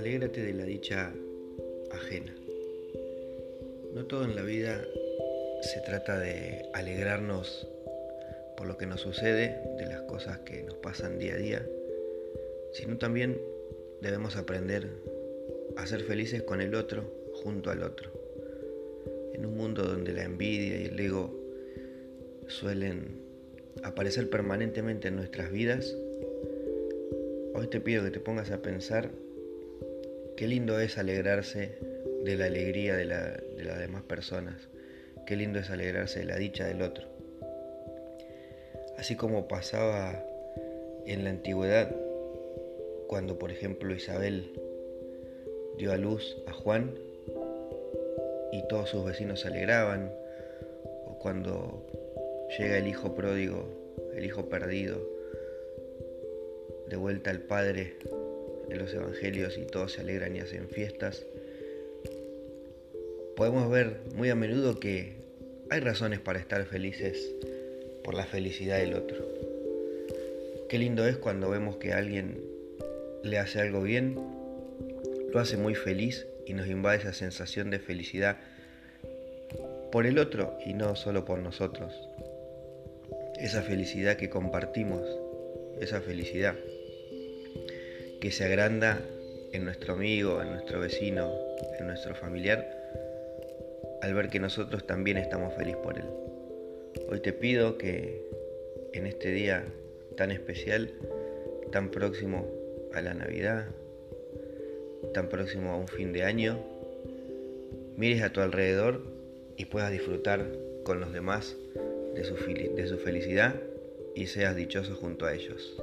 alegrarte de la dicha ajena. No todo en la vida se trata de alegrarnos por lo que nos sucede, de las cosas que nos pasan día a día, sino también debemos aprender a ser felices con el otro, junto al otro. En un mundo donde la envidia y el ego suelen aparecer permanentemente en nuestras vidas, hoy te pido que te pongas a pensar qué lindo es alegrarse de la alegría de, las demás personas, qué lindo es alegrarse de la dicha del otro. Así como pasaba en la antigüedad, cuando por ejemplo Isabel dio a luz a Juan y todos sus vecinos se alegraban, o cuando llega el hijo pródigo, el hijo perdido, de vuelta al Padre en los Evangelios y todos se alegran y hacen fiestas, podemos ver muy a menudo que hay razones para estar felices por la felicidad del otro. Qué lindo es cuando vemos que alguien le hace algo bien, lo hace muy feliz y nos invade esa sensación de felicidad por el otro y no solo por nosotros. Esa felicidad que compartimos, esa felicidad que se agranda en nuestro amigo, en nuestro vecino, en nuestro familiar, al ver que nosotros también estamos felices por él. Hoy te pido que en este día tan especial, tan próximo a la Navidad, tan próximo a un fin de año, mires a tu alrededor y puedas disfrutar con los demás de su, de su felicidad y seas dichoso junto a ellos.